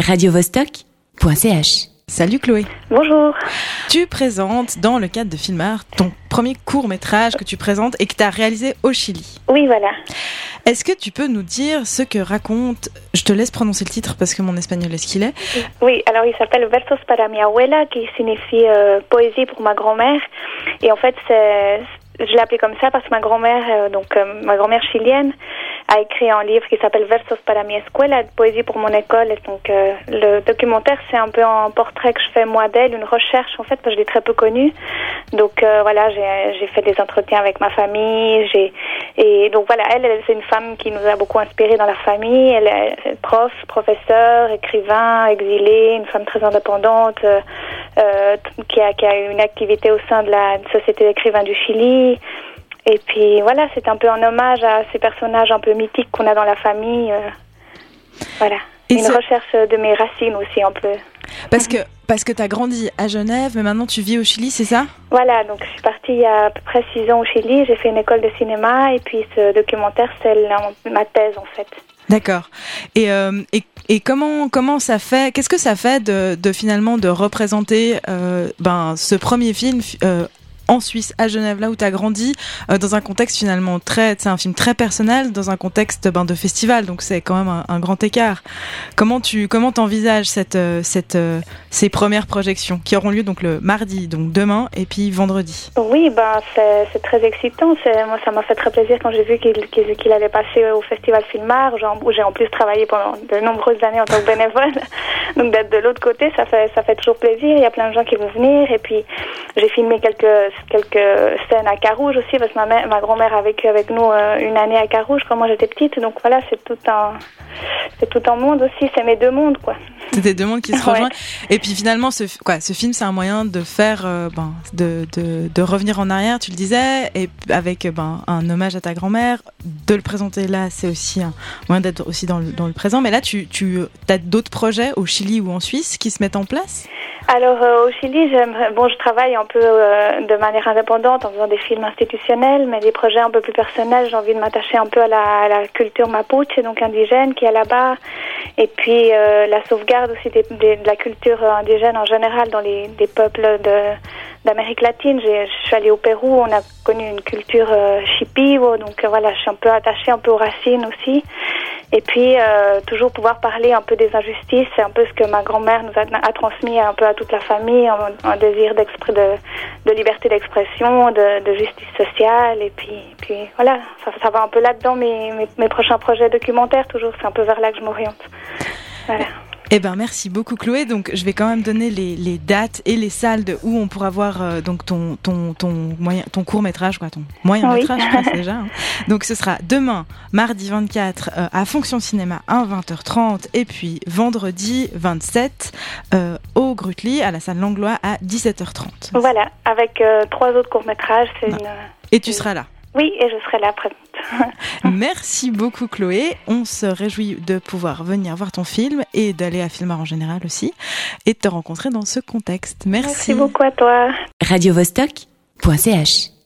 radiovostok.ch. Salut Chloé. Bonjour. Tu présentes dans le cadre de Filmart ton premier court métrage que tu présentes et que tu as réalisé au Chili. Oui, voilà. Est-ce que tu peux nous dire ce que raconte, je te laisse prononcer le titre parce que mon espagnol est ce qu'il est. Oui, alors il s'appelle Versos para mi abuela, qui signifie euh, poésie pour ma grand-mère. Et en fait, c'est, je l'ai appelé comme ça parce que ma grand-mère, euh, donc euh, ma grand-mère chilienne, a écrit un livre qui s'appelle Versos para mi escuela, poésie pour mon école. Et donc euh, le documentaire, c'est un peu un portrait que je fais moi d'elle, une recherche en fait, parce que je l'ai très peu connue. Donc euh, voilà, j'ai, fait des entretiens avec ma famille. J'ai et donc voilà, elle, elle c'est une femme qui nous a beaucoup inspiré dans la famille. Elle est prof, professeur, écrivain, exilée, une femme très indépendante. Euh, euh, qui, a, qui a une activité au sein de la Société d'écrivains du Chili. Et puis voilà, c'est un peu un hommage à ces personnages un peu mythiques qu'on a dans la famille. euh, voilà. Et une recherche de mes racines aussi un peu. Parce que parce que tu as grandi à Genève, mais maintenant tu vis au Chili, c'est ça? Voilà, donc je suis partie il y a à peu près six ans au Chili. J'ai fait une école de cinéma et puis ce documentaire, c'est ma thèse en fait. D'accord. Et, euh, et, et comment comment ça fait Qu'est-ce que ça fait de, de finalement de représenter euh, ben ce premier film euh, en Suisse, à Genève, là où tu as grandi, euh, dans un contexte finalement très, c'est un film très personnel, dans un contexte ben, de festival, donc c'est quand même un, un grand écart. Comment tu comment t'envisages cette euh, cette euh, ces premières projections qui auront lieu donc le mardi, donc demain, et puis vendredi? Oui, ben c'est très excitant. Moi, ça m'a fait très plaisir quand j'ai vu qu'il qu'il qu'il allait passer au festival Filmar, où j'ai en plus travaillé pendant de nombreuses années en tant que bénévole. Donc d'être de l'autre côté, ça fait ça fait toujours plaisir. Il y a plein de gens qui vont venir. Et puis j'ai filmé quelques quelques scènes à Carouge aussi parce que ma mère, ma grand-mère a vécu avec nous euh, une année à Carouge quand moi j'étais petite. Donc voilà, c'est tout un c'est tout un monde aussi. C'est mes deux mondes quoi. C'est des deux mondes qui se Ouais. rejoignent. Et puis finalement, ce, quoi, ce film, c'est un moyen de faire, euh, ben, de, de, de revenir en arrière, tu le disais, et avec ben, un hommage à ta grand-mère, de le présenter là, c'est aussi un moyen d'être aussi dans le, dans le présent. Mais là, tu, tu as d'autres projets au Chili ou en Suisse qui se mettent en place? Alors euh, au Chili, bon, je travaille un peu euh, de manière indépendante en faisant des films institutionnels, mais des projets un peu plus personnels. J'ai envie de m'attacher un peu à la, à la culture mapuche, donc indigène, qui est là-bas, et puis euh, la sauvegarde aussi des- des- de la culture euh, indigène en général dans les des peuples de d'Amérique latine. J'ai- Je suis allée au Pérou, on a connu une culture euh, shipibo, donc euh, voilà, je suis un peu attachée un peu aux racines aussi. Et puis euh, toujours pouvoir parler un peu des injustices, c'est un peu ce que ma grand-mère nous a, transmis un peu à toute la famille, un, désir de, de liberté d'expression, de, de justice sociale. Et puis, puis voilà, ça, ça va un peu là-dedans mes, mes, mes prochains projets documentaires, toujours, c'est un peu vers là que je m'oriente. Voilà. Eh ben merci beaucoup Chloé. Donc je vais quand même donner les, les dates et les salles de où on pourra voir euh, donc ton ton ton moyen ton court métrage quoi ton moyen Oui. métrage je pense déjà. hein. Donc ce sera demain mardi 24 euh, à Fonction Cinéma à 20h30 et puis vendredi 27 euh, au Grutli à la salle Langlois à 17h30. Voilà, avec euh, trois autres courts-métrages, c'est Ouais. une... Et tu seras là. Oui, et je serai là présente. Merci beaucoup Chloé. On se réjouit de pouvoir venir voir ton film et d'aller à Filmar en général aussi et de te rencontrer dans ce contexte. Merci beaucoup à toi. radiovostok.ch.